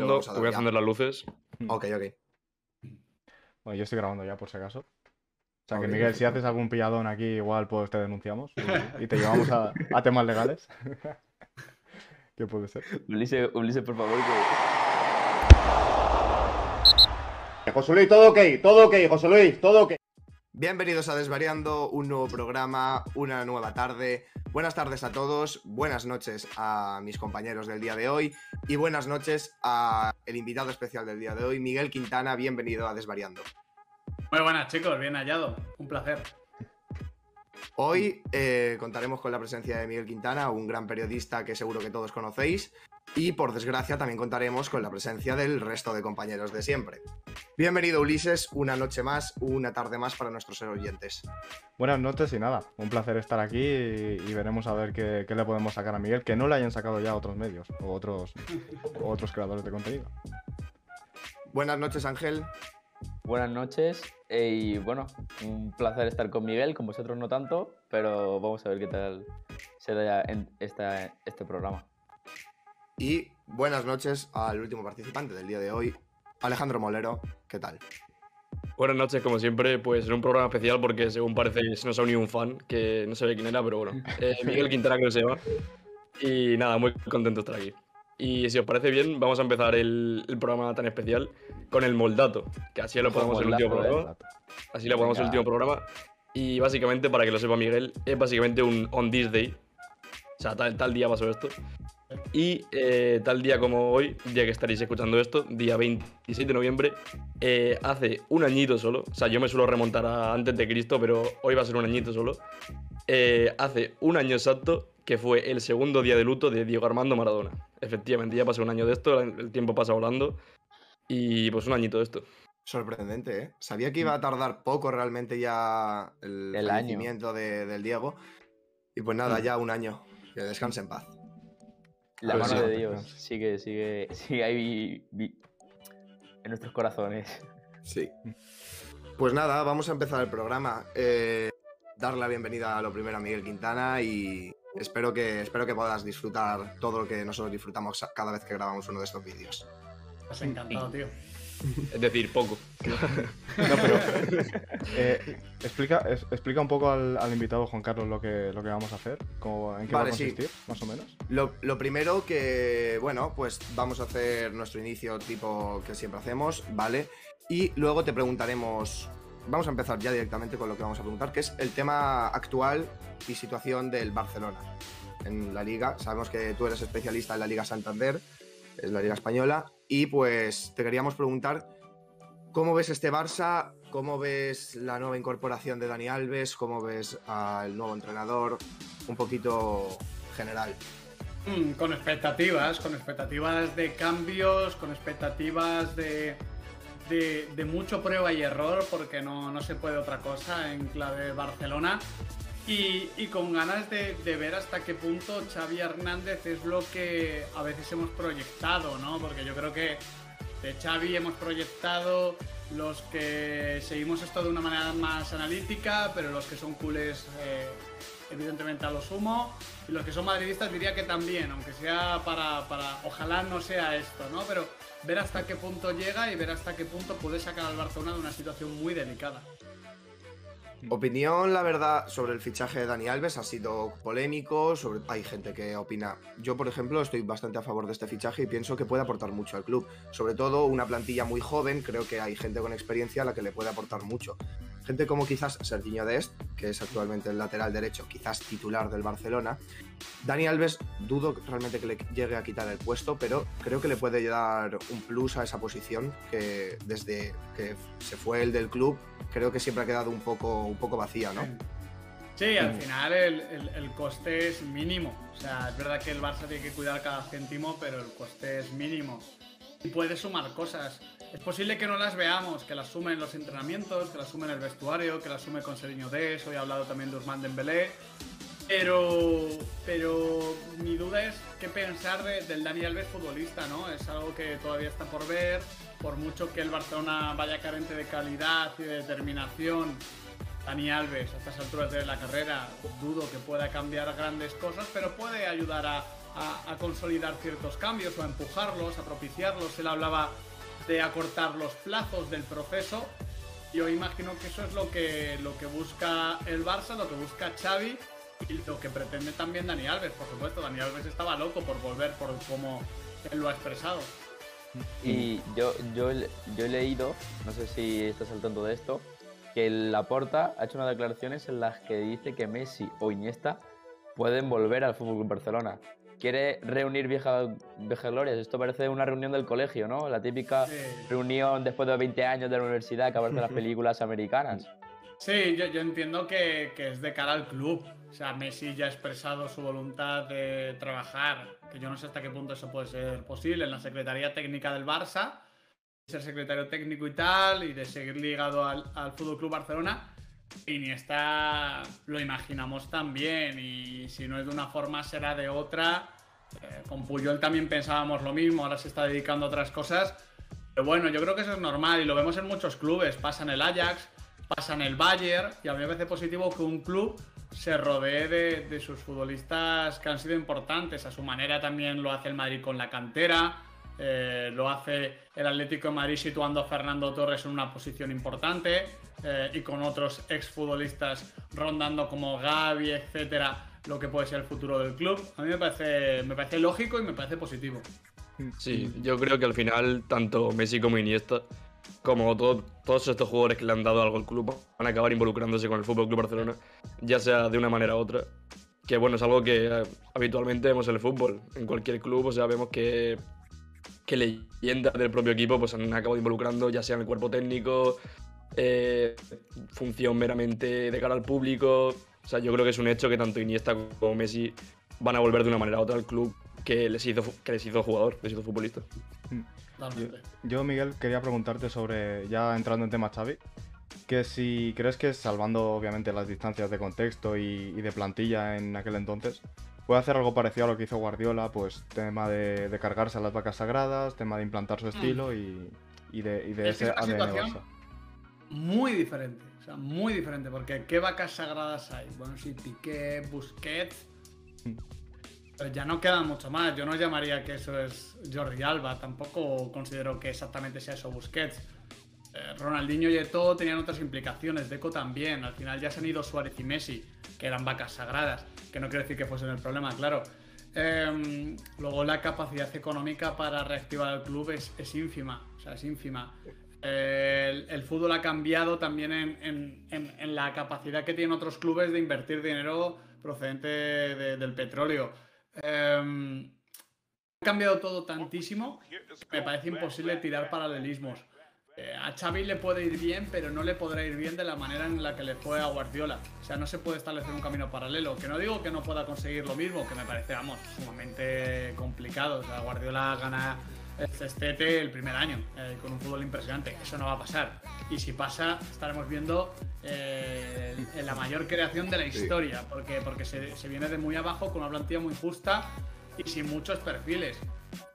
Segundo, voy a encender las luces. Ok, ok. Bueno, yo estoy grabando ya, por si acaso. O sea, que Miguel, si haces algún pilladón aquí, igual pues te denunciamos y, y te llevamos a, a temas legales. ¿Qué puede ser? Ulises, Ulises, por favor, que... José Luis, todo ok, todo ok, José Luis, todo ok. Bienvenidos a Desvariando, un nuevo programa, una nueva tarde. Buenas tardes a todos, buenas noches a mis compañeros del día de hoy y buenas noches a el invitado especial del día de hoy, Miguel Quintana. Bienvenido a Desvariando. Muy buenas chicos, bien hallado, un placer. Hoy eh, contaremos con la presencia de Miguel Quintana, un gran periodista que seguro que todos conocéis, y por desgracia también contaremos con la presencia del resto de compañeros de siempre. Bienvenido Ulises, una noche más, una tarde más para nuestros oyentes. Buenas noches y nada, un placer estar aquí y, y veremos a ver qué, qué le podemos sacar a Miguel, que no le hayan sacado ya otros medios o otros, o otros creadores de contenido. Buenas noches Ángel. Buenas noches y bueno, un placer estar con Miguel, con vosotros no tanto, pero vamos a ver qué tal se da en esta, este programa. Y buenas noches al último participante del día de hoy, Alejandro Molero. ¿Qué tal? Buenas noches, como siempre, pues en un programa especial porque según parece se nos ha unido un fan que no sé quién era, pero bueno. Eh, Miguel Quintana que se llama. Y nada, muy contento de estar aquí. Y si os parece bien, vamos a empezar el, el programa tan especial con el moldato, que así lo podemos el último programa. Así lo ponemos el Venga. último programa. Y básicamente, para que lo sepa Miguel, es básicamente un on this day. O sea, tal, tal día pasó esto. Y eh, tal día como hoy, día que estaréis escuchando esto, día 26 de noviembre, eh, hace un añito solo. O sea, yo me suelo remontar a antes de Cristo, pero hoy va a ser un añito solo. Eh, hace un año exacto que fue el segundo día de luto de Diego Armando Maradona. Efectivamente, ya pasó un año de esto, el tiempo pasa volando. Y pues un añito de esto. Sorprendente, ¿eh? Sabía que iba a tardar poco realmente ya el, El año. de- del Diego. Y pues nada, Mm. ya un año. Que descanse en paz. La Pues mano sí, de Dios sigue, sigue, sigue ahí vi- vi- en nuestros corazones. Sí. Pues nada, vamos a empezar el programa. Eh, dar la bienvenida a lo primero a Miguel Quintana y espero que, espero que puedas disfrutar todo lo que nosotros disfrutamos cada vez que grabamos uno de estos vídeos. Has encantado, tío. Es decir, poco. No, pero eh, explica, es- explica un poco al, al invitado Juan Carlos lo que, lo que vamos a hacer, cómo- en qué va Vale, a sí. consistir, más o menos. Lo, lo primero que, bueno, pues vamos a hacer nuestro inicio tipo que siempre hacemos, ¿vale? Y luego te preguntaremos, vamos a empezar ya directamente con lo que vamos a preguntar, que es el tema actual y situación del Barcelona en la liga. Sabemos que tú eres especialista en la Liga Santander, es la Liga Española, y pues te queríamos preguntar, ¿cómo ves este Barça? ¿Cómo ves la nueva incorporación de Dani Alves? ¿Cómo ves al nuevo entrenador? Un poquito general. Mm, con expectativas, con expectativas de cambios, con expectativas de, de, mucho prueba y error, porque no, no se puede otra cosa en clave Barcelona. Y, con ganas de, de ver hasta qué punto Xavi Hernández es lo que a veces hemos proyectado, ¿no? Porque yo creo que de Xavi hemos proyectado los que seguimos esto de una manera más analítica, pero los que son culés, eh, evidentemente a lo sumo, y los que son madridistas diría que también, aunque sea para, para, ojalá no sea esto, ¿no? Pero ver hasta qué punto llega y ver hasta qué punto puede sacar al Barcelona de una situación muy delicada. Opinión, la verdad, sobre el fichaje de Dani Alves ha sido polémico. Sobre... Hay gente que opina. Yo, por ejemplo, estoy bastante a favor de este fichaje y pienso que puede aportar mucho al club. Sobre todo una plantilla muy joven, creo que hay gente con experiencia a la que le puede aportar mucho. Gente como quizás Serginho Dest, que es actualmente el lateral derecho, quizás titular del Barcelona. Dani Alves, dudo realmente que le llegue a quitar el puesto, pero creo que le puede dar un plus a esa posición que desde que se fue el del club, creo que siempre ha quedado un poco, un poco vacía, ¿no? Sí, al final el, el- el coste es mínimo. O sea, es verdad que el Barça tiene que cuidar cada céntimo, pero el coste es mínimo. Y puede sumar cosas. Es posible que no las veamos, que las sume en los entrenamientos, que las sume en el vestuario, que las sume con Seriño Des, hoy he hablado también de Usman Dembélé. Pero, pero mi duda es qué pensar de- del Dani Alves futbolista, ¿no? Es algo que todavía está por ver. Por mucho que el Barcelona vaya carente de calidad y de determinación, Dani Alves a estas alturas de la carrera dudo que pueda cambiar grandes cosas, pero puede ayudar a, consolidar ciertos cambios o a empujarlos, a propiciarlos. Él hablaba de acortar los plazos del proceso. Yo imagino que eso es lo que, lo que busca el Barça, lo que busca Xavi y lo que pretende también Dani Alves, por supuesto. Dani Alves estaba loco por volver, por cómo él lo ha expresado. Y yo, yo, yo he leído, no sé si estás al tanto de esto, que Laporta ha hecho unas declaraciones en las que dice que Messi o Iniesta pueden volver al Fútbol Barcelona. Quiere reunir viejas viejas glorias. Esto parece una reunión del colegio, ¿no? La típica Sí. reunión después de 20 años de la universidad que aparece en las películas americanas. Sí, yo, yo entiendo que, que es de cara al club. O sea, Messi ya ha expresado su voluntad de trabajar, yo no sé hasta qué punto eso puede ser posible, en la Secretaría Técnica del Barça, ser secretario técnico y tal, y de seguir ligado al, al Fútbol Club Barcelona. Iniesta lo imaginamos también, y si no es de una forma será de otra. Eh, con Puyol también pensábamos lo mismo, ahora se está dedicando a otras cosas. Pero bueno, yo creo que eso es normal y lo vemos en muchos clubes. Pasa en el Ajax, pasa en el Bayern y a mí me parece positivo que un club se rodee de, de sus futbolistas que han sido importantes. A su manera también lo hace el Madrid con la cantera, eh, lo hace el Atlético de Madrid situando a Fernando Torres en una posición importante eh, y con otros exfutbolistas rondando como Gaby, etcétera, lo que puede ser el futuro del club. A mí me parece, me parece lógico y me parece positivo. Sí, yo creo que al final, tanto Messi como Iniesta, como todo- todos estos jugadores que le han dado algo al club, van a acabar involucrándose con el Fútbol Club Barcelona, ya sea de una manera u otra. Que bueno, es algo que eh, habitualmente vemos en el fútbol. En cualquier club, o sea, vemos que, que leyendas del propio equipo pues han acabado involucrando, ya sea en el cuerpo técnico, eh, función meramente de cara al público. O sea, yo creo que es un hecho que tanto Iniesta como Messi van a volver de una manera u otra al club que les hizo, que les hizo jugador, les hizo futbolista. Totalmente. Yo, Miguel, quería preguntarte sobre, ya entrando en tema Xavi, que si crees que salvando obviamente las distancias de contexto y, y de plantilla en aquel entonces, puede hacer algo parecido a lo que hizo Guardiola, pues tema de, de cargarse a las vacas sagradas, tema de implantar su estilo y, y de, y de Mm. Es que ese es una ADN situación- Barça. Muy diferente, o sea, muy diferente, porque ¿qué vacas sagradas hay? Bueno, sí, Piqué, Busquets, ya no queda mucho más. Yo no llamaría que eso es Jordi Alba, tampoco considero que exactamente sea eso Busquets. Eh, Ronaldinho y Eto'o tenían otras implicaciones, Deco también. Al final ya se han ido Suárez y Messi, que eran vacas sagradas, que no quiero decir que fuesen el problema, claro. Em, luego la capacidad económica para reactivar el club es, es ínfima, o sea, es ínfima. El, fútbol ha cambiado también en, en- la capacidad que tienen otros clubes de invertir dinero procedente de- del petróleo. Em, ha cambiado todo tantísimo me parece imposible tirar paralelismos. Eh, a Xavi le puede ir bien, pero no le podrá ir bien de la manera en la que le fue a Guardiola. O sea, no se puede establecer un camino paralelo. Que no digo que no pueda conseguir lo mismo, que me parece, vamos, sumamente complicado. O sea, Guardiola gana el cestete el primer año, eh, con un fútbol impresionante. Eso no va a pasar. Y si pasa, estaremos viendo eh, la mayor creación de la historia, porque, porque se, se viene de muy abajo con una plantilla muy justa y sin muchos perfiles.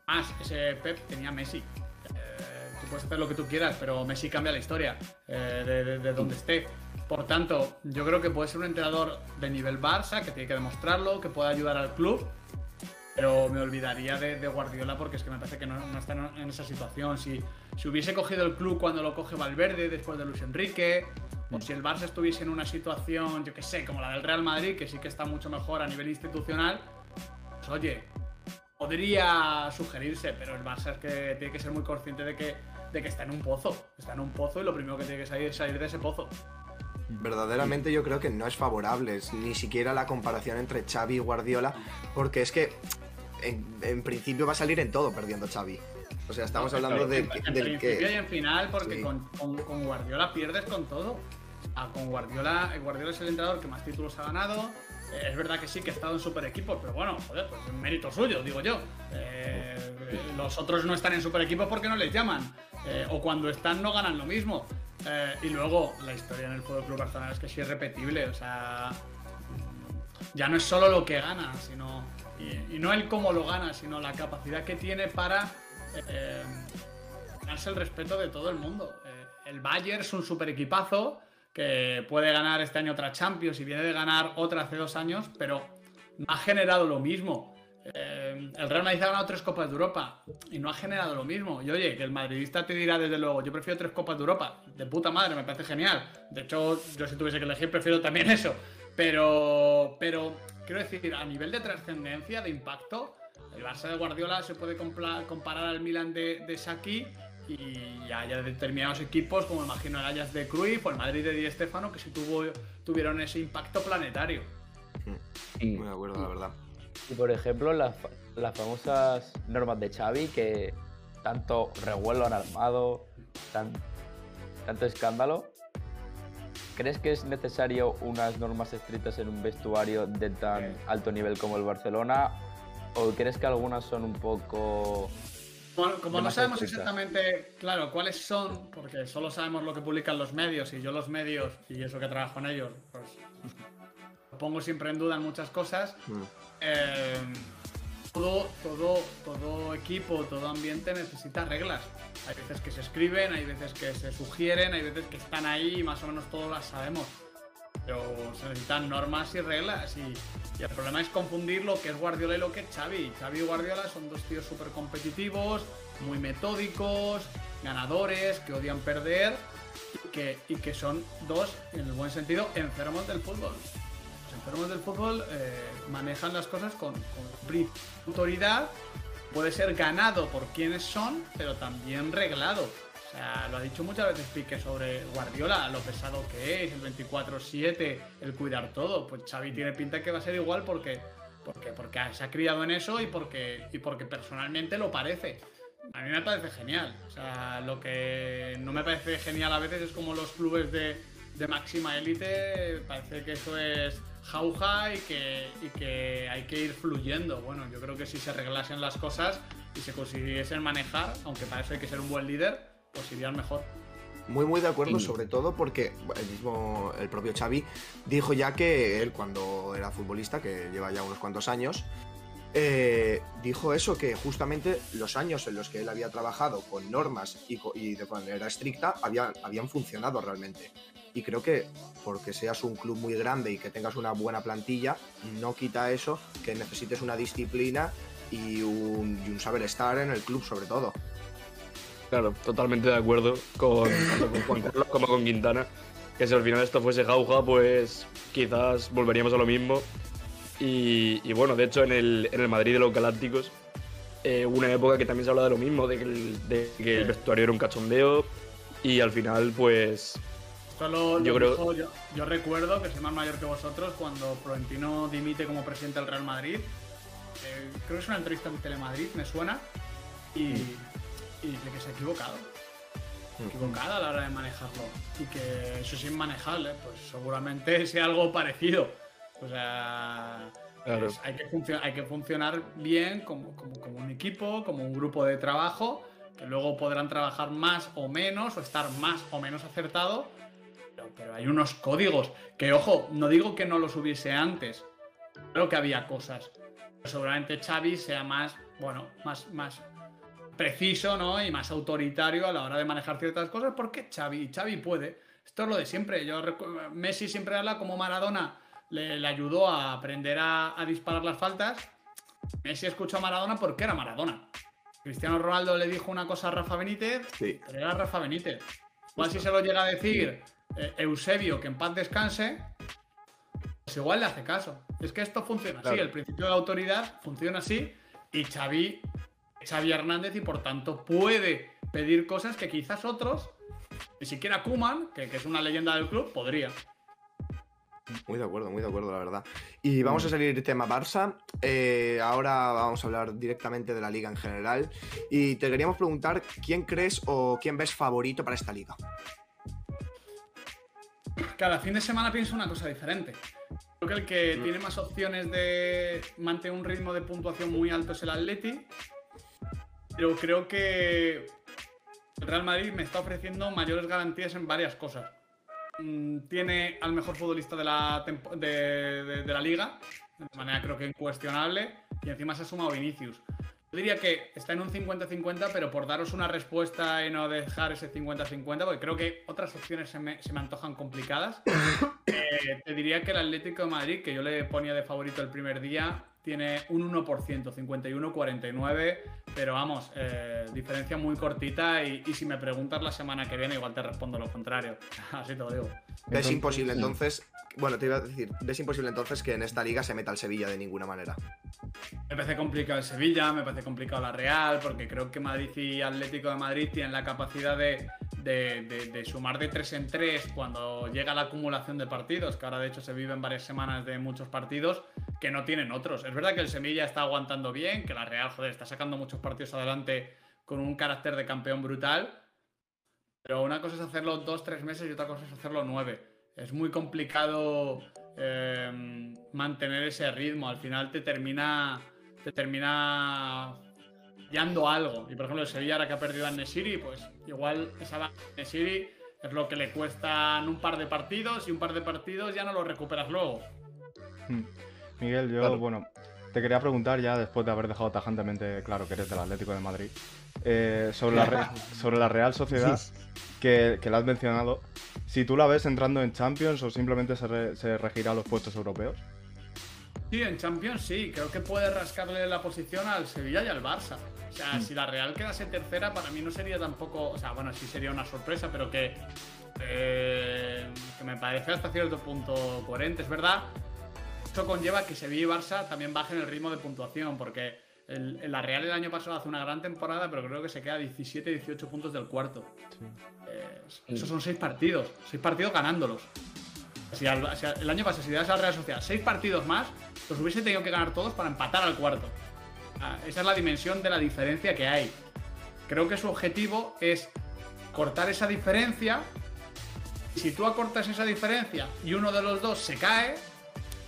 Más, ese Pep tenía Messi. Eh, tú puedes hacer lo que tú quieras, pero Messi cambia la historia de, de- de donde esté. Por tanto, yo creo que puede ser un entrenador de nivel Barça, que tiene que demostrarlo, que pueda ayudar al club, pero me olvidaría de, Guardiola porque es que me parece que no, no está en, esa situación. Si, si hubiese cogido el club cuando lo coge Valverde después de Luis Enrique, o si el Barça estuviese en una situación, yo que sé, como la del Real Madrid, que sí que está mucho mejor a nivel institucional, pues oye, podría sugerirse, pero el Barça es que tiene que ser muy consciente de que, de que está en un pozo. Está en un pozo y lo primero que tiene que salir es salir de ese pozo. Verdaderamente yo creo que no es favorable ni siquiera la comparación entre Xavi y Guardiola, porque es que en, en principio va a salir en todo perdiendo Xavi. O sea, estamos hablando de, En- en del principio y en final, porque Sí. con, con- con Guardiola pierdes con todo. Ah, con Guardiola, Guardiola es el entrenador que más títulos ha ganado. Eh, es verdad que sí que ha estado en super equipos, pero bueno, joder, pues es mérito suyo, digo yo. Eh, eh, los otros no están en super equipos porque no les llaman. Eh, o cuando están no ganan lo mismo. Y luego, la historia en el Fútbol Club Barcelona es que sí es repetible, o sea. Ya no es solo lo que gana, sino. Y, no el cómo lo gana, sino la capacidad que tiene para. eh, ganarse el respeto de todo el mundo. Eh, el Bayern es un super equipazo que puede ganar este año otra Champions y viene de ganar otra hace dos años, pero ha generado lo mismo eh, el Real Madrid ha ganado tres Copas de Europa y no ha generado lo mismo. Y oye, que el madridista te dirá desde luego, yo prefiero tres Copas de Europa. De puta madre, me parece genial. De hecho, yo si tuviese que elegir, prefiero también eso. Pero, pero quiero decir, a nivel de trascendencia, de impacto, el Barça de Guardiola se puede comparar al Milan de, de Saki y hay determinados equipos, como imagino el Ajax de Cruyff o el Madrid de Di Stéfano, que sí tuvo, tuvieron ese impacto planetario. Muy de acuerdo, la verdad. Y por ejemplo, las, fa- las famosas normas de Xavi que tanto revuelo han armado, tan- tanto escándalo. ¿Crees que es necesario unas normas estrictas en un vestuario de tan alto nivel como el Barcelona? ¿O crees que algunas son un poco... Como, como no sabemos estrictas. exactamente, claro, cuáles son, porque solo sabemos lo que publican los medios y yo los medios, y eso que trabajo en ellos, pues lo pongo siempre en duda en muchas cosas. Mm. eh, todo, todo, todo equipo, todo ambiente necesita reglas. Hay veces que se escriben, hay veces que se sugieren, hay veces que están ahí y más o menos todos las sabemos. Pero se necesitan normas y reglas y, el problema es confundir lo que es Guardiola y lo que es Xavi. Xavi y Guardiola son dos tíos súper competitivos, muy metódicos, ganadores, que odian perder que, y que son dos, en el buen sentido, enfermos del fútbol. Enfermos del fútbol eh, manejan las cosas con, con autoridad, puede ser ganado por quienes son, pero también reglado. O sea, lo ha dicho muchas veces Pique sobre Guardiola, lo pesado que es, el 24-7, el cuidar todo. Pues Xavi tiene pinta que va a ser igual porque, porque, porque se ha criado en eso y porque, y porque personalmente lo parece. A mí me parece genial. O sea, lo que no me parece genial a veces es como los clubes de, de máxima élite, parece que eso es jauja y que, y que hay que ir fluyendo. Bueno, yo creo que si se arreglasen las cosas y se consiguiesen manejar, aunque para eso hay que ser un buen líder, pues irían mejor. Muy, muy de acuerdo, Sí. sobre todo porque el mismo, el propio Xavi dijo ya que él cuando era futbolista, que lleva ya unos cuantos años, eh, dijo eso, que justamente los años en los que él había trabajado con normas y, y de manera estricta había- habían funcionado realmente. Y creo que porque seas un club muy grande y que tengas una buena plantilla, no quita eso que necesites una disciplina y un, saber estar en el club sobre todo. Claro, totalmente de acuerdo con Juan Carlos como con Quintana. Que si al final esto fuese jauja, pues quizás volveríamos a lo mismo. Y, y bueno, de hecho, en el, en el Madrid de los Galácticos, eh, una época que también se hablaba de lo mismo, de que, el, de que el vestuario era un cachondeo. Y al final, pues. Esto lo, lo Yo creo- dijo- yo, yo recuerdo que soy más mayor que vosotros cuando Florentino dimite como presidente del Real Madrid. Eh, creo que es una entrevista en Telemadrid, me suena. Y, y dice que se ha equivocado. Mm. Equivocado a la hora de manejarlo. Y que eso es inmanejable. Pues seguramente sea algo parecido. O sea, Claro. hay, que hay que funcionar bien como, como- como un equipo, como un grupo de trabajo, que luego podrán trabajar más o menos, o estar más o menos acertado. Pero, pero hay unos códigos que, ojo, no digo que no los hubiese antes. Creo que había cosas. Seguramente Xavi sea más, bueno, más, más preciso, ¿no? Y más autoritario a la hora de manejar ciertas cosas, porque Xavi, Xavi puede. Esto es lo de siempre. Yo Messi siempre habla como Maradona le, le ayudó a aprender a, a disparar las faltas. Messi escuchó a Maradona porque era Maradona. Cristiano Ronaldo le dijo una cosa a Rafa Benítez, Sí. pero era Rafa Benítez. Igual si se lo llega a decir eh, Eusebio, que en paz descanse, pues igual le hace caso. Es que esto funciona así, el principio de autoridad funciona así y Xavi, Xavi Hernández y por tanto puede pedir cosas que quizás otros, ni siquiera Kuman, que, que es una leyenda del club, podría. Muy de acuerdo, muy de acuerdo, la verdad. Y vamos a salir tema Barça. Eh, ahora vamos a hablar directamente de la liga en general. Y te queríamos preguntar quién crees o quién ves favorito para esta liga. Cada fin de semana pienso una cosa diferente. Creo que el que tiene más opciones de mantener un ritmo de puntuación muy alto es el Atleti. Pero creo que el Real Madrid me está ofreciendo mayores garantías en varias cosas. Mm, Tiene al mejor futbolista de la, de la liga, de manera creo que incuestionable, y encima se ha sumado Vinicius. Yo diría que está en un 50-50, pero por daros una respuesta y no dejar ese 50-50, porque creo que otras opciones se me, se me antojan complicadas, eh, te diría que el Atlético de Madrid, que yo le ponía de favorito el primer día, tiene un 1%, 51-49, pero vamos, eh, diferencia muy cortita y, y si me preguntas la semana que viene igual te respondo lo contrario, así te lo digo. Es imposible entonces. Bueno, te iba a decir, es imposible entonces que en esta liga se meta el Sevilla de ninguna manera. Me parece complicado el Sevilla, me parece complicado la Real, porque creo que Madrid y Atlético de Madrid tienen la capacidad de, de- de- de sumar de 3 en 3 cuando llega la acumulación de partidos, que ahora de hecho se viven varias semanas de muchos partidos que no tienen otros. Es verdad que el Sevilla está aguantando bien, que la Real, joder, está sacando muchos partidos adelante con un carácter de campeón brutal, pero una cosa es hacerlo dos, tres meses y otra cosa es hacerlo nueve. Es muy complicado eh, mantener ese ritmo. Al final te termina. Te termina fallando algo. Y por ejemplo, el Sevilla, ahora que ha perdido a Nesiri, pues igual esa Nesiri es lo que le cuestan un par de partidos y un par de partidos ya no lo recuperas luego. Hmm. Miguel, yo, Claro. bueno, te quería preguntar ya después de haber dejado tajantemente claro que eres del Atlético de Madrid, eh, sobre, la Re- sobre la Real Sociedad, que, que la has mencionado, si tú la ves entrando en Champions o simplemente se, re- se regirá a los puestos europeos. Sí, en Champions sí, creo que puede rascarle la posición al Sevilla y al Barça. O sea, si la Real quedase tercera, para mí no sería tampoco. O sea, bueno, sí sería una sorpresa, pero que. eh, que me parece hasta cierto punto coherente. Es verdad, esto conlleva que Sevilla y Barça también bajen el ritmo de puntuación, porque el, el- la Real el año pasado hace una gran temporada, pero creo que se queda 17-18 puntos del cuarto. Eh, esos son seis partidos, seis partidos ganándolos. Si, al- si al- el año pasado, si das a la Real Sociedad seis partidos más, los hubiese tenido que ganar todos para empatar al cuarto. Ah, esa es la dimensión de la diferencia que hay. Creo que su objetivo es cortar esa diferencia. Si tú acortas esa diferencia y uno de los dos se cae,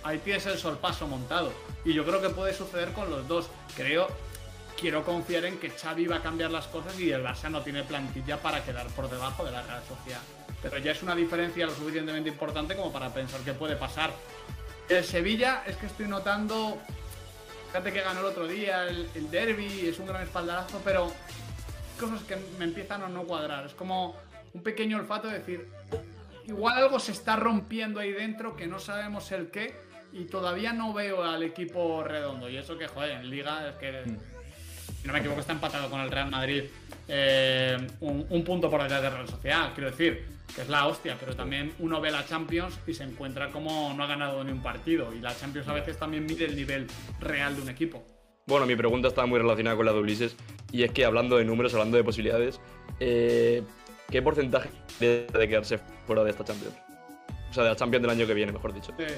ahí tienes el sorpaso montado. Y yo creo que puede suceder con los dos. Creo, quiero confiar en que Xavi va a cambiar las cosas y el Barça no tiene plantilla para quedar por debajo de la Real Sociedad. Pero ya es una diferencia lo suficientemente importante como para pensar que puede pasar. El Sevilla es que estoy notando. Fíjate que ganó el otro día el, el derby, es un gran espaldarazo, pero cosas que me empiezan a no cuadrar. Es como un pequeño olfato de decir, igual algo se está rompiendo ahí dentro que no sabemos el qué y todavía no veo al equipo redondo. Y eso que, joder, en Liga es que, si no me equivoco, está empatado con el Real Madrid eh, un, un punto por detrás de Real Sociedad, quiero decir, que es la hostia, pero también uno ve la Champions y se encuentra como no ha ganado ni un partido. Y la Champions a veces también mide el nivel real de un equipo. Bueno, mi pregunta está muy relacionada con la de Ulises. Y es que hablando de números, hablando de posibilidades, eh, ¿qué porcentaje de, de quedarse fuera de esta Champions? O sea, de la Champions del año que viene, mejor dicho. Eh,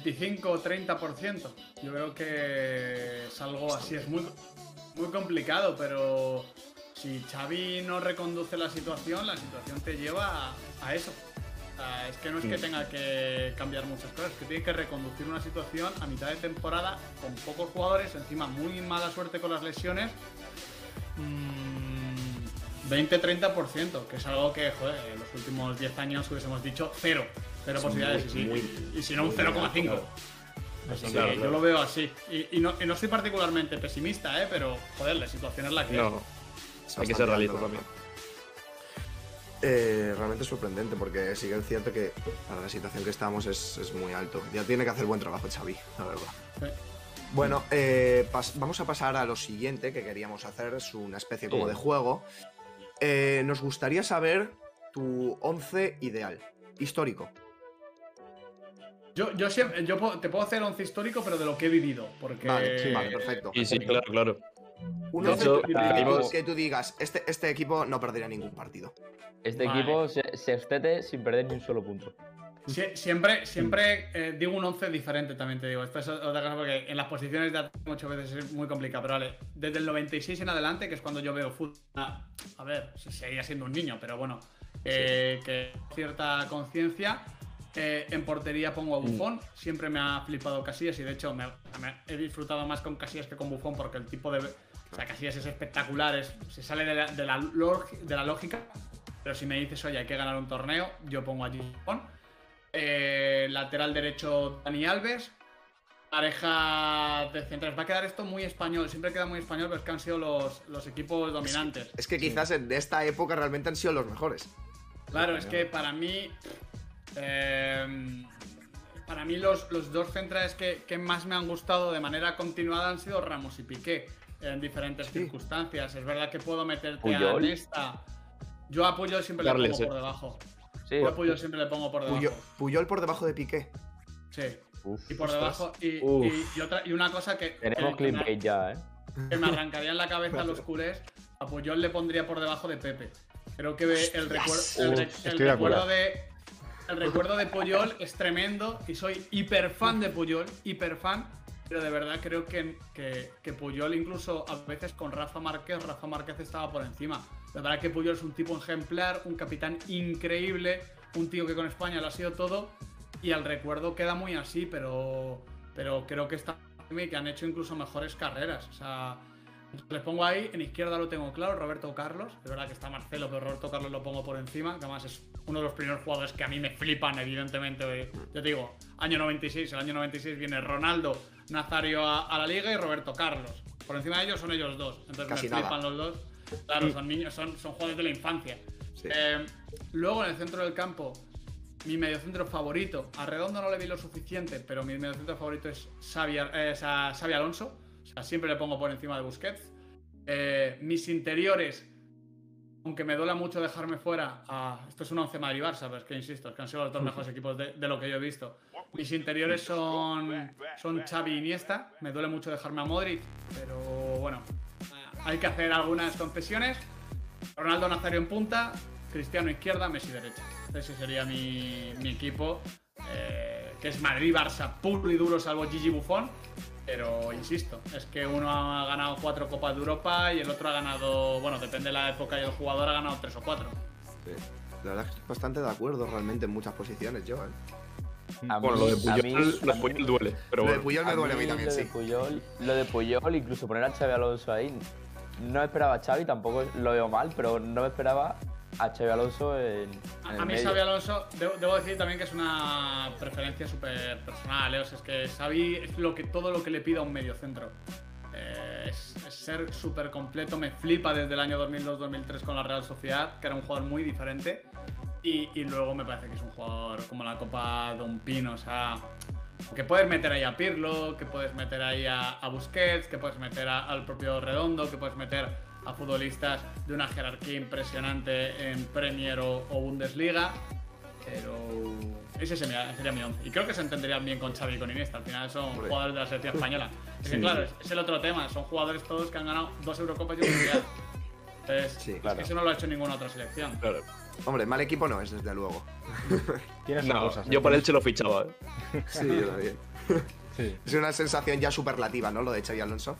25 o 30%. Yo creo que es algo así, es muy, muy complicado, pero si Xavi no reconduce la situación, la situación te lleva a, a eso. O sea, es que no es que Mm. tenga que cambiar muchas cosas, es que tiene que reconducir una situación a mitad de temporada con pocos jugadores, encima muy mala suerte con las lesiones. Mm, 20-30%, que es algo que, joder, en los últimos 10 años hubiésemos dicho cero. Cero posibilidades, muy, y, sí, muy, y si no un muy 0,5. alto, Así que Claro, yo claro. lo veo así. Y, y no, y no estoy particularmente pesimista, ¿eh? pero, joder, la situación es la que es. No, Es hay que ser realista también. Eh, realmente sorprendente porque sí que es cierto que para la situación que estamos es, es muy alto. Ya tiene que hacer buen trabajo Xavi, la verdad. Sí. Bueno, eh, vamos a pasar a lo siguiente que queríamos hacer, es una especie como de juego. Eh, nos gustaría saber tu 11 ideal, histórico. Yo, yo, siempre, yo te puedo hacer once histórico, pero de lo que he vivido. Porque. Vale, sí, vale, perfecto. Y sí, claro, claro. Un De 11 hecho, que, preferimos- que tú digas, este, este equipo no perdería ningún partido. Este Vale. equipo se, se abstete sin perder ni un solo punto. Sie- siempre siempre eh, digo un 11 diferente, también te digo. Esto es otra cosa porque en las posiciones de ataque muchas veces es muy complicado. Pero vale, desde el 96 en adelante, que es cuando yo veo fútbol. ah, A ver, se- seguía siendo un niño, pero bueno, eh, que cierta conciencia. Eh, en portería pongo a Buffon. Siempre me ha flipado Casillas y de hecho me, me- he disfrutado más con Casillas que con Buffon porque el tipo de. O sea, Casillas es espectacular, es- se sale de la, de la log- de la lógica. Pero si me dices, oye, hay que ganar un torneo, yo pongo a Buffon. Eh, lateral derecho Dani Alves. Pareja de centrales. Va a quedar esto muy español. Siempre queda muy español, pero es que han sido los, los equipos dominantes. Es que quizás en esta época realmente han sido los mejores. Claro, es que para mí. Eh, para mí los, los dos centrales que, que más me han gustado de manera continuada han sido Ramos y Piqué en diferentes Sí. circunstancias. Es verdad que puedo meterte a. Nesta. Yo a Puyol siempre le pongo eh. por debajo. Sí. Yo a Puyol siempre le pongo por debajo. Puyol, Puyol por debajo de Piqué. Sí. Uf. Y por Ostras. debajo. Y, y- y otra, y una cosa que, Tenemos que, me, clickbait ya, ¿eh? que me arrancaría en la cabeza a los culés, a Puyol le pondría por debajo de Pepe. Creo que el, recuer- el, recuerdo de. El recuerdo de Puyol es tremendo y soy hiper fan de Puyol, hiper fan, pero de verdad creo que, que, que Puyol incluso a veces con Rafa Márquez, Rafa Márquez estaba por encima. De verdad que Puyol es un tipo ejemplar, un capitán increíble, un tío que con España lo ha sido todo y el recuerdo queda muy así, pero, pero creo que está que han hecho incluso mejores carreras. O sea, les pongo ahí, en izquierda lo tengo claro, Roberto Carlos. Es verdad que está Marcelo, pero Roberto Carlos lo pongo por encima, que además es uno de los primeros jugadores que a mí me flipan, evidentemente. Yo te digo, año 96, el año 96 viene Ronaldo, Nazario a, a la liga y Roberto Carlos. Por encima de ellos son ellos dos. Entonces Casi me nada. flipan los dos. Claro, son niños, son, son jugadores de la infancia. Sí. Eh, luego en el centro del campo, mi mediocentro favorito. A Redondo no le vi lo suficiente, pero mi mediocentro favorito es Xavi, eh, Xavi Alonso. O sea, siempre le pongo por encima de Busquets. Eh, mis interiores, aunque me duela mucho dejarme fuera, a- esto es un 11 Madrid Barça, pero es que insisto, es que han sido los dos mejores equipos de, de lo que yo he visto. Mis interiores son, son Xavi y Iniesta. Me duele mucho dejarme a Modric, pero bueno, hay que hacer algunas concesiones. Ronaldo Nazario en punta, Cristiano izquierda, Messi derecha. Ese sería mi, mi equipo, eh, que es Madrid-Barça puro y duro, salvo Gigi Buffon. Pero insisto, es que uno ha ganado cuatro Copas de Europa y el otro ha ganado, bueno, depende de la época y el jugador ha ganado tres o cuatro. Sí. La verdad es que estoy bastante de acuerdo realmente en muchas posiciones yo. ¿eh? A Bueno, mí- lo de Puyol, mí- lo de Puyol duele, pero Lo de. Puyol me duele a mí mí también, lo de sí. Puyol, lo de Puyol, incluso poner a Xavi Alonso ahí, no esperaba a Xavi, tampoco lo veo mal, pero no me esperaba a Xavi Alonso en, en A, el a mí medio. Xavi Alonso, debo, debo decir también que es una preferencia súper personal, ¿eh? O sea, es que Xavi es lo que, todo lo que le pido a un medio centro. Eh, es, es ser súper completo, me flipa desde el año 2002-2003 con la Real Sociedad, que era un jugador muy diferente. Y, y luego me parece que es un jugador como la Copa Don Pino, o sea, que puedes meter ahí a Pirlo, que puedes meter ahí a, a Busquets, que puedes meter a- al propio Redondo, que puedes meter a futbolistas de una jerarquía impresionante en Premier o, o Bundesliga. Pero ese sería, sería mi once. Y creo que se entenderían bien con Xavi y con Iniesta. Al final son Hombre. jugadores de la selección española. Es que, claro, es, es el otro tema. Son jugadores todos que han ganado dos Eurocopas y un Mundial. Entonces, Sí, claro. eso no lo ha hecho ninguna otra selección. Claro. Hombre, mal equipo no es, desde luego. Tienes No, cosas. ¿eh? yo por él se lo fichaba. ¿eh? Sí, yo también. Sí. Es una sensación ya superlativa, ¿no? Lo de Xavi Alonso.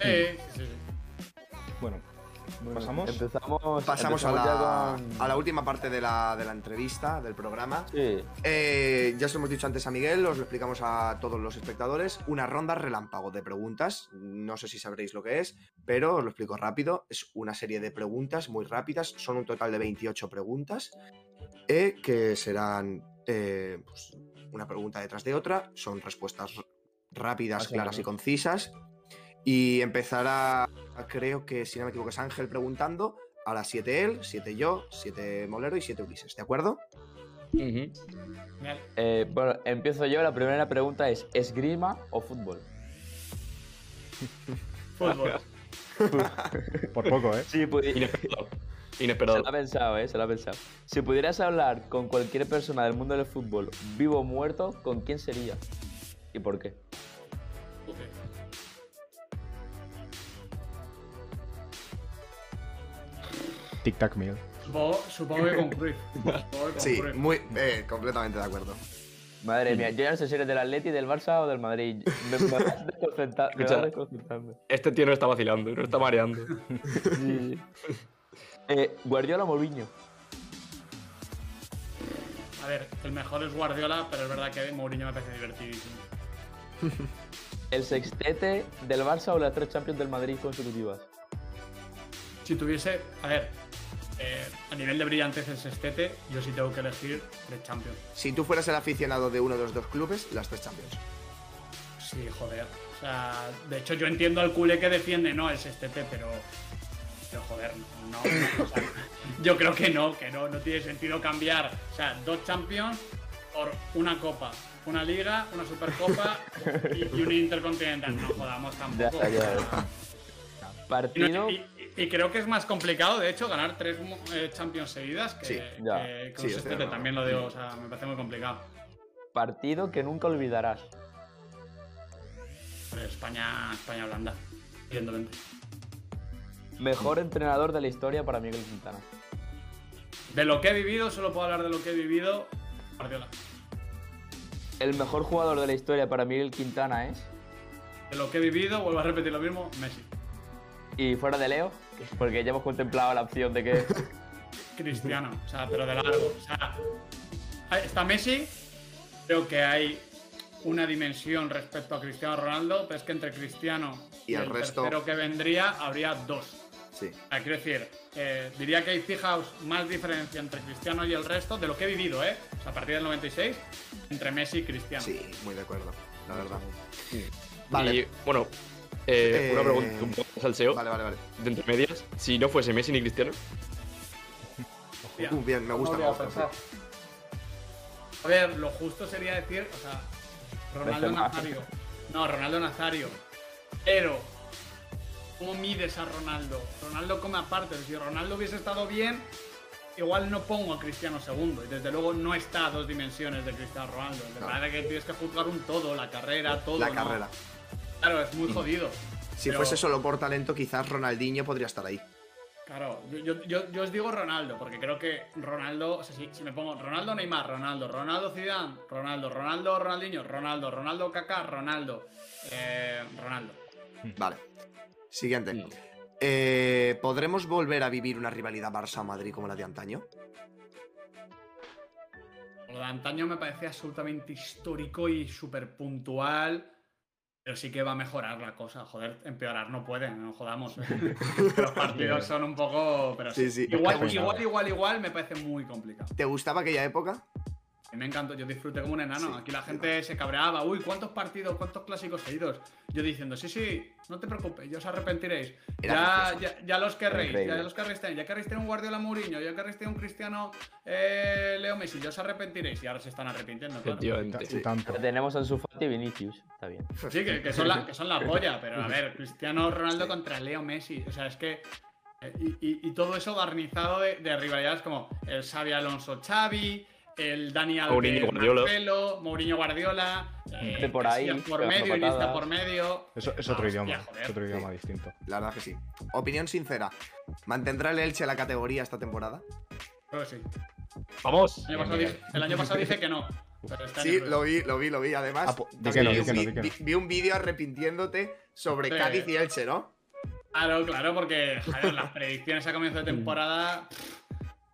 Sí, sí, sí. Bueno, Bueno, ¿Pasamos? Empezamos, Pasamos a la, ya con- a la última parte de la, de la entrevista, del programa. Sí, Eh, ya se lo hemos dicho antes a Miguel, os lo explicamos a todos los espectadores. Una ronda relámpago de preguntas. No sé si sabréis lo que es, pero os lo explico rápido. Es una serie de preguntas muy rápidas. Son un total de 28 preguntas eh, que serán eh, pues, una pregunta detrás de otra. Son respuestas rápidas, claras y concisas. Y empezará, creo que si no me equivoco, es Ángel preguntando. A las 7 él, 7 yo, 7 Molero y 7 Ulises, ¿de acuerdo? Ujú. Genial. eh, bueno, empiezo yo. La primera pregunta es: ¿esgrima o fútbol? Fútbol. por poco, ¿eh? Sí, pues, Inesperado. Se Inesperado. lo ha pensado, ¿eh? Se lo ha pensado. Si pudieras hablar con cualquier persona del mundo del fútbol, vivo o muerto, ¿con quién sería? ¿Y por qué? Tic-tac meal. Supongo, supongo que con Cruyff. Supongo que con Sí, muy, eh, completamente de acuerdo. Madre mía, yo ya no sé si eres del Atleti, del Barça o del Madrid. Me, me vas me. Este tío no está vacilando, no está mareando. Sí, sí. Eh, Guardiola o Mourinho. A ver, el mejor es Guardiola, pero es verdad que Mourinho me parece divertidísimo. El sextete del Barça o las tres Champions del Madrid consecutivas. Si tuviese, a ver, eh, a nivel de brillantez el sextete, yo sí tengo que elegir de Champions. Si tú fueras el aficionado de uno de los dos clubes, las tres Champions. Sí, joder. O sea, de hecho yo entiendo al culé que defiende, no el sextete, pero... Pero joder, no. no, o sea, yo creo que no, que no, no tiene sentido cambiar. O sea, dos Champions por una copa, una liga, una supercopa y, y un intercontinental. No jodamos Ya, tampoco. ya, ya. Y, no- Partido. y- y creo que es más complicado, de hecho, ganar tres eh, Champions seguidas que, Sí, que- que Sí, acuerdo. también lo digo, o sea, me parece muy complicado. Partido que nunca olvidarás. Pero España, España-Holanda, evidentemente. Mejor entrenador de la historia para Miguel Quintana. De lo que he vivido, solo puedo hablar de lo que he vivido. Guardiola. El mejor jugador de la historia para Miguel Quintana es. De lo que he vivido, vuelvo a repetir lo mismo, Messi. Y fuera de Leo, porque ya hemos contemplado la opción de que. Cristiano, o sea, pero de largo. O sea, está Messi, creo que hay una dimensión respecto a Cristiano Ronaldo, pero es que entre Cristiano Y el resto- tercero que vendría habría dos. Sí. O sea, quiero decir, eh, diría que hay, fijaos, más diferencia entre Cristiano y el resto de lo que he vivido, ¿eh? O sea, a partir del 96, entre Messi y Cristiano. Sí, muy de acuerdo, la verdad. Y Vale, bueno, eh, una Eh, pregunta un poco más al SEO, vale, vale, vale. de entre medias. Si no fuese Messi ni Cristiano. Uh, bien, me gusta, No me a gusta. pensar. A ver, lo justo sería decir, o sea, Ronaldo. Nazario. No, Ronaldo Nazario. Pero, ¿cómo mides a Ronaldo? Ronaldo come aparte. Si Ronaldo hubiese estado bien, igual no pongo a Cristiano segundo. Y desde luego no está a dos dimensiones de Cristiano Ronaldo. Me No. parece que tienes que juzgar un todo, la carrera, todo. La ¿no? carrera. Claro, es muy jodido. Si Pero- fuese solo por talento, quizás Ronaldinho podría estar ahí. Claro, yo, yo, yo, yo os digo Ronaldo, porque creo que Ronaldo, o sea, si, si me pongo Ronaldo Neymar, Ronaldo, Ronaldo Zidane, Ronaldo, Ronaldo Ronaldinho, Ronaldo, Ronaldo Kaká, Ronaldo, eh, Ronaldo. Vale. Siguiente. Mm. Eh, ¿Podremos volver a vivir una rivalidad Barça-Madrid como la de antaño? Lo de antaño me parece absolutamente histórico y súper puntual, pero sí que va a mejorar la cosa. Joder, empeorar no puede, no jodamos. ¿eh? Los partidos son un poco... Pero Sí, sí, sí. Igual, igual, igual, igual me parece muy complicado. ¿Te gustaba aquella época? Mí me encantó, yo disfruté como un enano. Sí, Aquí la sí, gente se cabreaba. Uy, ¿cuántos partidos, cuántos clásicos seguidos? Yo diciendo, sí, sí, no te preocupes, ya os arrepentiréis. Ya, ya, ya los querréis, Increíble. ya los querréis tener. Ya querréis tener un Guardiola Mourinho, ya querréis tener un Cristiano eh, Leo Messi, ya os arrepentiréis. Y ahora se están arrepintiendo, claro. Y tanto. Tenemos a Ansu Fati y Vinicius. Está bien. Sí, que, que son la, que son la polla, pero a ver, Cristiano Ronaldo contra Leo Messi. O sea, es que. eh, Y, y- y todo eso barnizado de, de rivalidades como el Xavi Alonso Xavi, el Dani Alves Mourinho Guardiola. Marcelo, Mourinho Guardiola, eh, por ahí, por medio, Iniesta por medio. Eso es Ah, otro hostia, idioma. joder. Es otro idioma Sí. distinto. La verdad que sí. Opinión sincera. ¿Mantendrá el Elche la categoría esta temporada? Creo que sí. ¡Vamos! El año pasado dije, el año pasado dije que no. este Sí, lo vi, lo vi, lo vi. Además, Ah, no, vi, vi- un vídeo arrepintiéndote sobre Sí. Cádiz y Elche, ¿no? Claro, claro, porque joder, las predicciones a comienzo de temporada pff,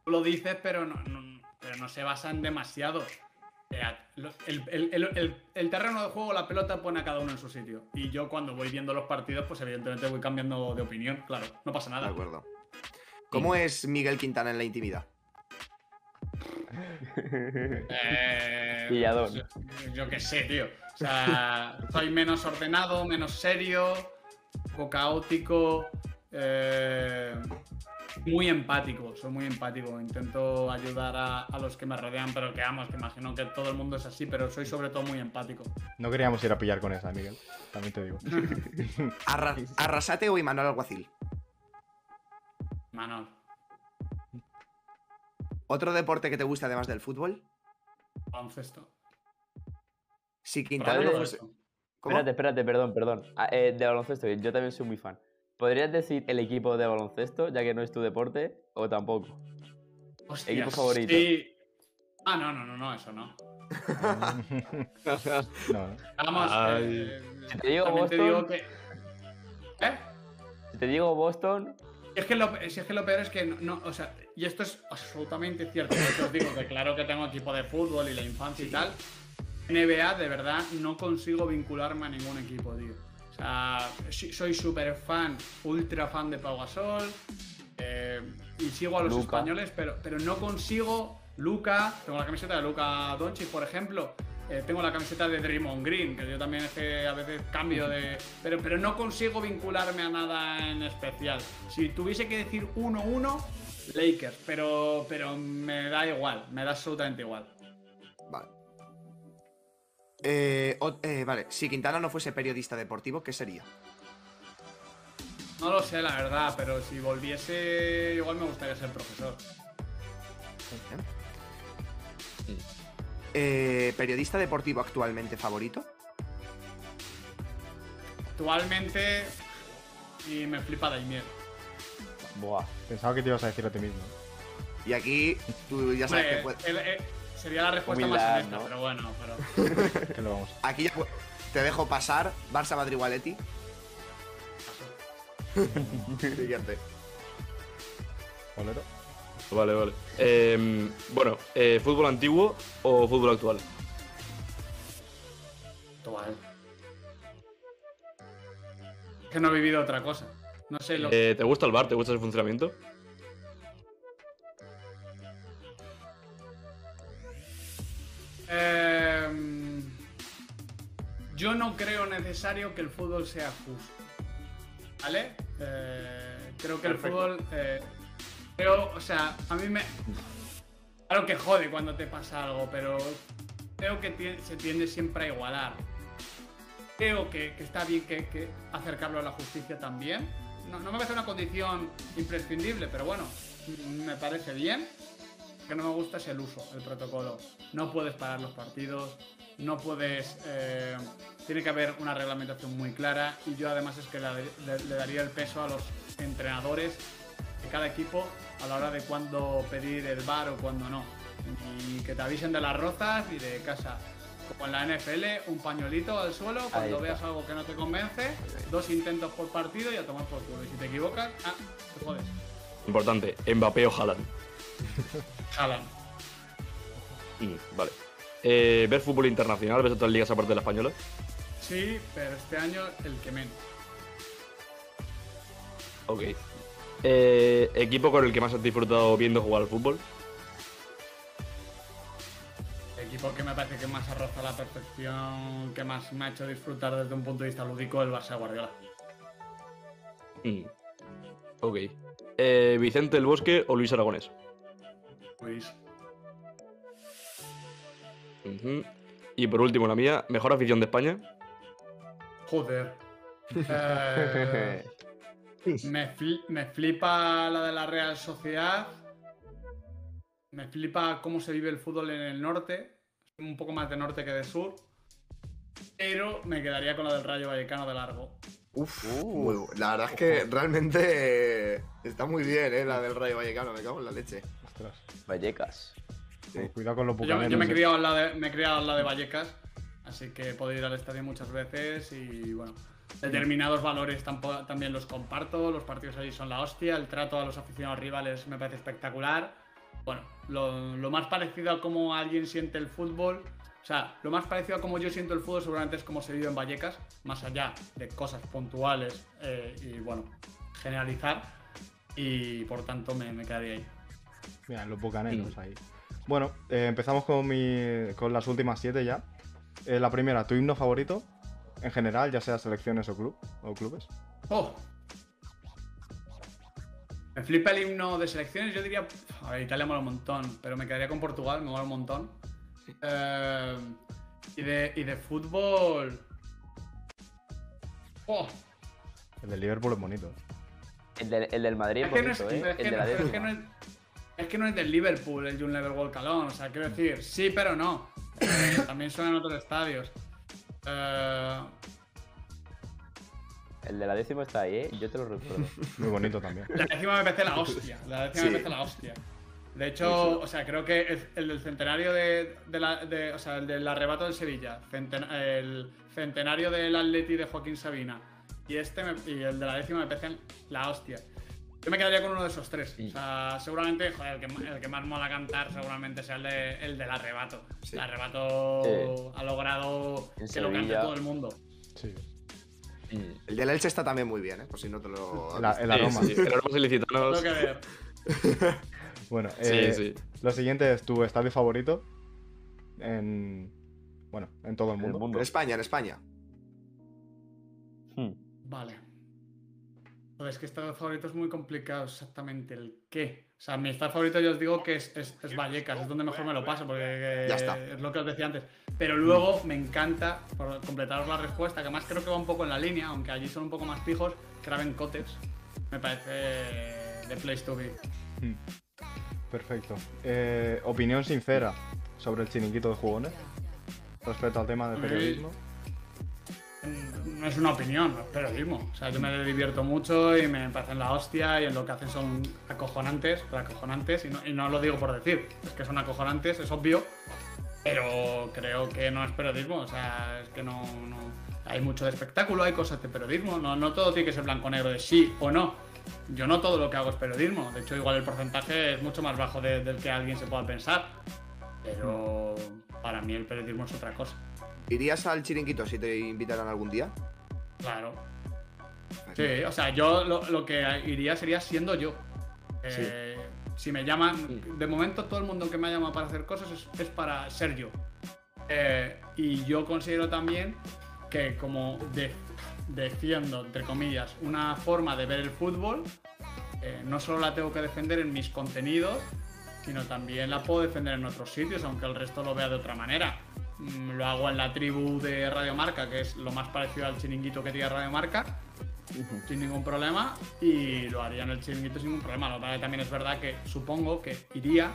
lo dices, pero no, no- pero no se basan demasiado. El, el- el- el- el terreno de juego, la pelota pone a cada uno en su sitio. Y yo cuando voy viendo los partidos, pues evidentemente voy cambiando de opinión, claro, no pasa De nada. acuerdo. ¿Cómo es Miguel Quintana en la intimidad? Eh, Pillador. Yo, yo qué sé, tío. O sea, soy menos ordenado, menos serio, poco caótico, eh, muy empático. Soy muy empático. Intento ayudar a, a los que me rodean, pero que vamos, que imagino que todo el mundo es así, pero soy sobre todo muy empático. No queríamos ir a pillar con esa, Miguel. También te digo. Arra- Arrasate o Imanol Alguacil. Manol, ¿Otro deporte que te guste además del fútbol? baloncesto. Si Quintana. Espérate, espérate, perdón, perdón. Ah, eh, de baloncesto, yo también soy muy fan. ¿Podrías decir el equipo de baloncesto, ya que no es tu deporte, o tampoco? Hostia, Equipo favorito. Sí. Ah, no, no, no, no, eso no. Vamos, eh, Si te digo también te Boston- digo que. ¿Eh? Si te digo Boston, Es que, lo, si es que lo peor es que no, no, o sea, y esto es absolutamente cierto, yo te os digo que claro que tengo equipo de fútbol y la infancia y tal, NBA de verdad no consigo vincularme a ningún equipo, tío. Sea, sí- soy súper fan, ultra fan de Pau Gasol, eh, y sigo a los Luka. españoles, pero, pero no consigo, Luca, tengo la camiseta de Luca Doncic, por ejemplo, eh, tengo la camiseta de Draymond Green, que yo también es que a veces cambio de... Pero, pero no consigo vincularme a nada en especial. Si tuviese que decir 1-1, Lakers, pero, pero me da igual, me da absolutamente igual. Vale. Eh, o- eh, vale, si Quintana no fuese periodista deportivo, ¿qué sería? No lo sé, la verdad, pero si volviese, igual me gustaría ser profesor. Eh, ¿Periodista deportivo actualmente favorito? Actualmente, y me flipa Daimiel. Buah. Pensaba que te ibas a decir a ti mismo. Y aquí tú ya sabes que Hombre, puede- él, eh, sería la respuesta Humildad, más honesta, ¿no? pero bueno, pero. ¿Qué le vamos? Aquí ya te dejo pasar. Barça Madrid. Siguiente. ¿Bolero? Vale, vale. Em, bueno, eh, ¿fútbol antiguo o fútbol actual? Actual. Es que no he vivido otra cosa. No sé lo Eh, ¿Te gusta el bar? ¿Te gusta su funcionamiento? Em, yo no creo necesario que el fútbol sea justo. ¿Vale? Eh, creo que Perfecto. el fútbol. eh, creo, o sea, a mí me. Claro que jode cuando te pasa algo, pero creo que se tiende siempre a igualar. Creo que, que está bien que, que acercarlo a la justicia también. No, no me parece una condición imprescindible, pero bueno, me parece bien. Que no me gusta es el uso, el protocolo. No puedes parar los partidos, no puedes... eh, tiene que haber una reglamentación muy clara y yo además es que le, le- le daría el peso a los entrenadores de cada equipo a la hora de cuándo pedir el bar o cuándo no. Y que te avisen de las rozas y de casa. Como en la NFL, un pañuelito al suelo, cuando veas algo que no te convence, dos intentos por partido y a tomar por culo. Y si te equivocas, ah, te jodes. Importante, Mbappé o Haaland. Jalan. Mm, vale. Eh, ¿Ver fútbol internacional? ¿Ves otras ligas aparte de la española? Sí, pero este año el que menos. Ok. Eh, ¿Equipo con el que más has disfrutado viendo jugar al fútbol? Equipo que me parece que más arroza la perfección, que más me ha hecho disfrutar desde un punto de vista lúdico, el Barça Guardiola. Mm. Ok. Eh, ¿Vicente el Bosque o Luis Aragonés? Luis. Y por último, la mía, ¿mejor afición de España? Joder. Eh, me, fli- me flipa la de la Real Sociedad. Me flipa cómo se vive el fútbol en el norte. Un poco más de norte que de sur. Pero me quedaría con la del Rayo Vallecano de largo. Uf, Uh. la verdad es que realmente está muy bien, ¿eh? La del Rayo Vallecano, me cago en la leche. Ostras. Vallecas. Sí. Cuidado con los Yo, bucaneros. yo me, he eh. criado de, me he criado al lado de Vallecas, así que he podido ir al estadio muchas veces y bueno, determinados valores tampo- también los comparto, los partidos allí son la hostia, el trato a los aficionados rivales me parece espectacular. Bueno, lo, lo más parecido a cómo alguien siente el fútbol, o sea, lo más parecido a cómo yo siento el fútbol seguramente es como se vive en Vallecas, más allá de cosas puntuales eh, y bueno, generalizar y por tanto me, me quedaría ahí. Mira, los bucaneros ahí. Bueno, eh, empezamos con, mi, con las últimas siete ya. Eh, la primera, tu himno favorito, en general, ya sea selecciones o, club, o clubes. Oh. Me flipa el himno de selecciones, yo diría. A ver, Italia mola un montón, pero me quedaría con Portugal, me mola un montón. Eh, y, de, y de fútbol. Oh, El de Liverpool es bonito. El, del- el del Madrid es es que, no es, bonito, ¿eh? es que El de no- la es que décima. no es, que no es del Liverpool el Jun Level Calón, o sea, quiero decir, sí, pero no. Eh, también suena en otros estadios. Eh, El de la décima está ahí, ¿eh? Yo te lo recuerdo. Muy bonito también. La décima me parece la hostia. La décima Sí. me parece la hostia. De hecho, o sea, creo que el, el del centenario de, de la, de- o sea, el del arrebato del Sevilla, centen- el centenario del Atleti de Joaquín Sabina y este me- y el de la décima me parecen la hostia. Yo me quedaría con uno de esos tres. O sea, seguramente, joder, el que, el que más mola cantar seguramente sea el, de- el del arrebato. Sí. El arrebato Sí. ha logrado En que lo cante todo el mundo. Sí. Mm. El del Elche está también muy bien, ¿eh? Por si no te lo. La- el aroma. Sí, sí, El aroma. Tengo que ver. Bueno, eh, sí. lo siguiente es tu estadio favorito en. Bueno, en todo el En el mundo. mundo. En España, en España. Hmm. Vale. Pues es que estado favorito es muy complicado exactamente el qué. O sea, mi estado favorito yo os digo que es, es, es Vallecas, es donde mejor me lo paso, porque Ya está. es lo que os decía antes. Pero luego me encanta, por completaros la respuesta, que además creo que va un poco en la línea, aunque allí son un poco más pijos, Craven Cotex. Me parece the place to be. Perfecto. Eh, opinión sincera sobre el chiringuito de jugones respecto al tema del periodismo. Mm, No es una opinión, es periodismo. O sea, yo me divierto mucho y me parecen la hostia y en lo que hacen son acojonantes, pero acojonantes, y no, y no lo digo por decir, es que son acojonantes, es obvio, pero creo que no es periodismo, o sea, es que no, no- hay mucho espectáculo, hay cosas de periodismo, no, no todo tiene que ser blanco-negro de sí o no. Yo no todo lo que hago es periodismo, de hecho igual el porcentaje es mucho más bajo de- del que alguien se pueda pensar, pero para mí el periodismo es otra cosa, ¿Irías al chiringuito si te invitaran algún día? claro. Sí, o sea, yo lo, lo que iría sería siendo yo. Eh, Si me llaman, de momento todo el mundo que me ha llamado para hacer cosas es, es para ser yo. Eh, y yo considero también que como de- defiendo, entre comillas, una forma de ver el fútbol, eh, no solo la tengo que defender en mis contenidos, sino también la puedo defender en otros sitios, aunque el resto lo vea de otra manera. Mm, Lo hago en la tribu de Radio Marca, que es lo más parecido al chiringuito que tiene Radio Marca, sin ningún problema, y lo haría en el chiringuito sin ningún problema. Lo que también es verdad que supongo que iría,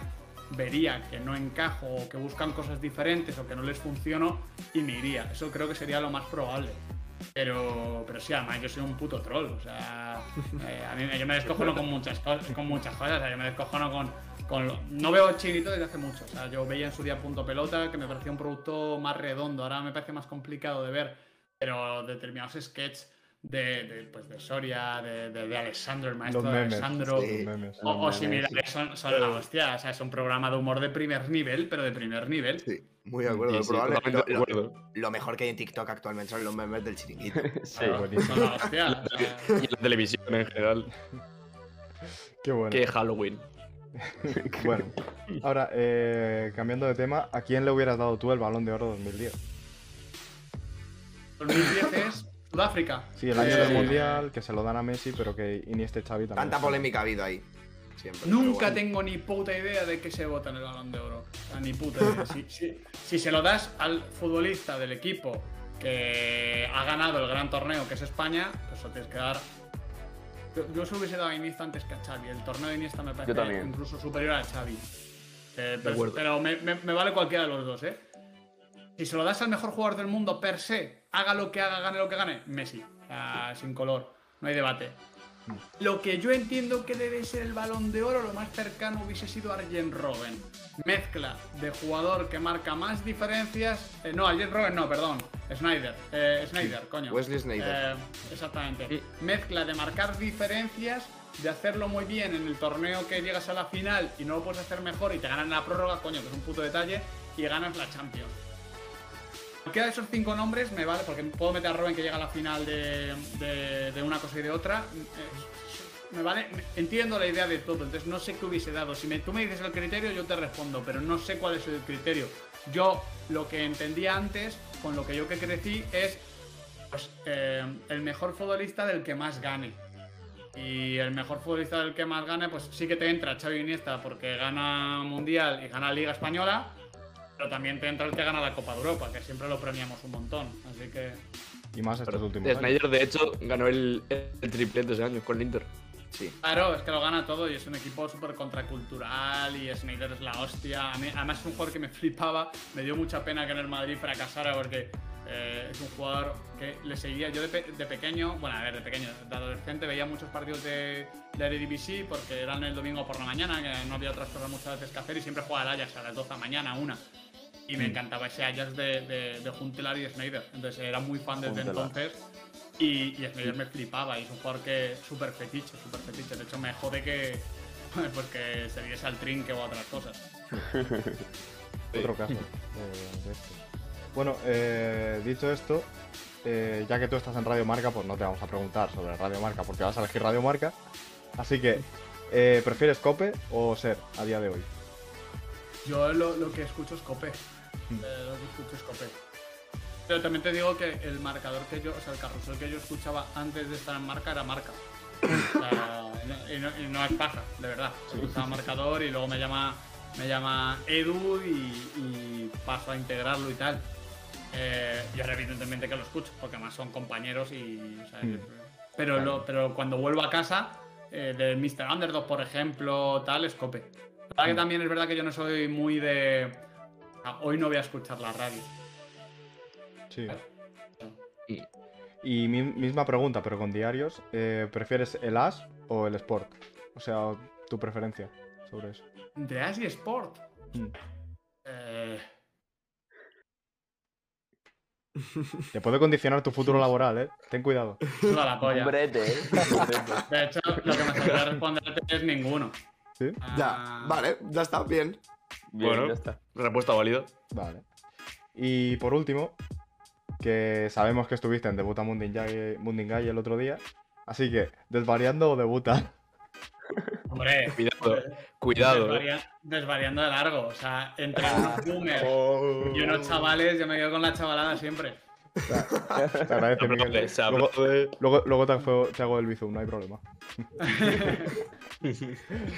vería que no encajo o que buscan cosas diferentes o que no les funciono y me iría. Eso creo que sería lo más probable. Pero, pero sí, además yo soy un puto troll. O sea, eh, a mí, yo me descojono con muchas, cosas, con muchas cosas. O sea, yo me descojono con, con lo- No veo chinito desde hace mucho. O sea, yo veía en su día Punto Pelota, que me parecía un producto más redondo. Ahora me parece más complicado de ver. Pero determinados sketches de, de, pues de Soria, de, de, de Alessandro, el maestro Los de memes. Alessandro. Sí. los memes. O, o similares son, son la hostia. O sea, es un programa de humor de primer nivel, pero de primer nivel. Sí, muy de acuerdo. Sí, lo, acuerdo. lo mejor que hay en TikTok actualmente son los memes del chiringuito. Sí. buenísimo. Son la hostia. Y la televisión en general. Qué bueno. Que Halloween. Bueno, ahora, eh, cambiando de tema, ¿a quién le hubieras dado tú el balón de oro 2010? 2010 es Sudáfrica. Sí, el año Eh, del mundial, que se lo dan a Messi, pero que Iniesta y Xavi también. Tanta polémica ha habido ahí. Siempre. Nunca bueno. tengo ni puta idea de que se vota en el balón de oro. O sea, ni puta idea. Si, si- si se lo das al futbolista del equipo que ha ganado el gran torneo, que es España, pues lo tienes que dar. Yo, yo se lo hubiese dado a Iniesta antes que a Xavi. El torneo de Iniesta me parece incluso superior a Xavi. Eh, pero me, me- me vale cualquiera de los dos, ¿eh? Si se lo das al mejor jugador del mundo per se, haga lo que haga, gane lo que gane, Messi. Sin color. No hay debate. Lo que yo entiendo que debe ser el balón de oro, lo más cercano hubiese sido Arjen Robben. Mezcla de jugador que marca más diferencias. eh, no, Arjen Robben no, perdón. Snyder. Eh, Snyder, coño. Wesley Sneijder. Eh, exactamente. Mezcla de marcar diferencias, de hacerlo muy bien en el torneo que llegas a la final y no lo puedes hacer mejor y te ganan la prórroga, coño, que es un puto detalle, y ganas la Champions. Cualquiera de esos cinco nombres me vale, porque puedo meter a Robin que llega a la final de, una cosa y de otra. eh, Me vale, entiendo la idea de todo, entonces no sé qué hubiese dado. Si me- tú me dices el criterio, yo te respondo, pero no sé cuál es el criterio. Yo lo que entendía antes, con lo que yo que crecí, es pues, eh, el mejor futbolista del que más gane. Y el mejor futbolista del que más gane, pues sí que te entra Xavi Iniesta porque gana Mundial y gana Liga Española, pero también te entra el que gana la Copa de Europa, que siempre lo premiamos un montón. Así que Y más estos últimos años. Snyder, de hecho, ganó el, el triplete ese año con el Inter. Sí. Claro, es que lo gana todo y es un equipo súper contracultural y Snyder es la hostia. A mí- además es un jugador que me flipaba, me dio mucha pena que en el Madrid fracasara porque eh, es un jugador que le seguía. Yo de, pe- de pequeño, bueno, a ver, de pequeño, de adolescente veía muchos partidos de, de Eredivisie porque eran el domingo por la mañana, que no había otras cosas muchas veces que hacer y siempre jugaba al Ajax a las 12 de la mañana, una. Y me encantaba ese Ajax de, de, de Huntelaar y de Snyder. Entonces era muy fan desde Huntelaar. entonces. Y, y Snyder me flipaba y es un jugador que súper fetiche, súper fetiche. De hecho, me jode que, pues que se diese al trinque o a otras cosas. Otro caso. eh. Bueno, eh, dicho esto, eh, ya que tú estás en Radio Marca, pues no te vamos a preguntar sobre Radio Marca, porque vas a elegir Radio Marca. Así que, eh, ¿prefieres Cope o Ser a día de hoy? Yo lo, lo que escucho es Cope. Eh, lo que escucho es Cope. Pero también te digo que el marcador que yo, o sea, el carrusel que yo escuchaba antes de estar en marca era marca. O sea, no- y, no, y no es paja, de verdad. Se usa marcador y luego me llama, me llama Edu y, y paso a integrarlo y tal. Eh, y ahora evidentemente que lo escucho, porque además son compañeros y... o sea, Mm. pero, lo- pero cuando vuelvo a casa, eh, de Mr. Underdog, por ejemplo, tal, escope. La verdad que Mm. también es verdad que yo no soy muy de... ah, hoy no voy a escuchar la radio. Sí. Y- Y mi- misma pregunta, pero con diarios. eh, ¿Prefieres el As o el Sport? O sea, tu preferencia sobre eso. De As y Sport. Mm. Eh, Te puede condicionar tu futuro laboral, ¿eh? Ten cuidado. suda la polla. Un brete, ¿eh? De hecho, lo que me saldría responderte es ninguno. ¿Sí? Ya, Ah, vale, ya está, bien. Bien, Bueno. ya está. Respuesta válida. Vale. Y por último, que sabemos que estuviste en Debuta Mundingai el otro día. Así que, ¿desvariando o debuta? Hombre, Cuidado, cuidado. eh. desvaria- desvariando de largo. O sea, entre unos boomers Oh. y unos chavales, yo me quedo con la chavalada siempre. Te agradece, Miguel. Luego, aplaude. luego, luego te, hago- te hago el bizum, no hay problema.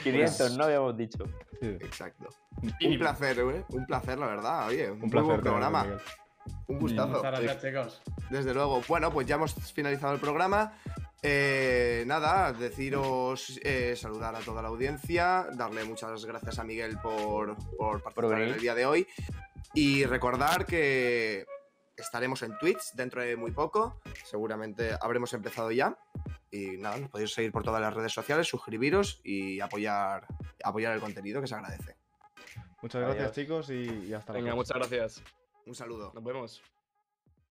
500, no habíamos dicho. Sí, Exacto. Un placer, ¿eh? Un placer, la verdad. Oye, un, placer. buen programa. Miguel. Un gustazo. Muchas gracias, chicos. Desde luego. Bueno, pues ya hemos finalizado el programa. Eh, nada, deciros, eh, saludar a toda la audiencia, darle muchas gracias a Miguel por, por participar en el día de hoy y recordar que estaremos en Twitch dentro de muy poco, seguramente habremos empezado ya y nada, nos podéis seguir por todas las redes sociales, suscribiros y apoyar, apoyar el contenido que se agradece. Muchas gracias, Adiós. chicos, y, y hasta la Venga, muchas gracias. Un saludo. Nos vemos.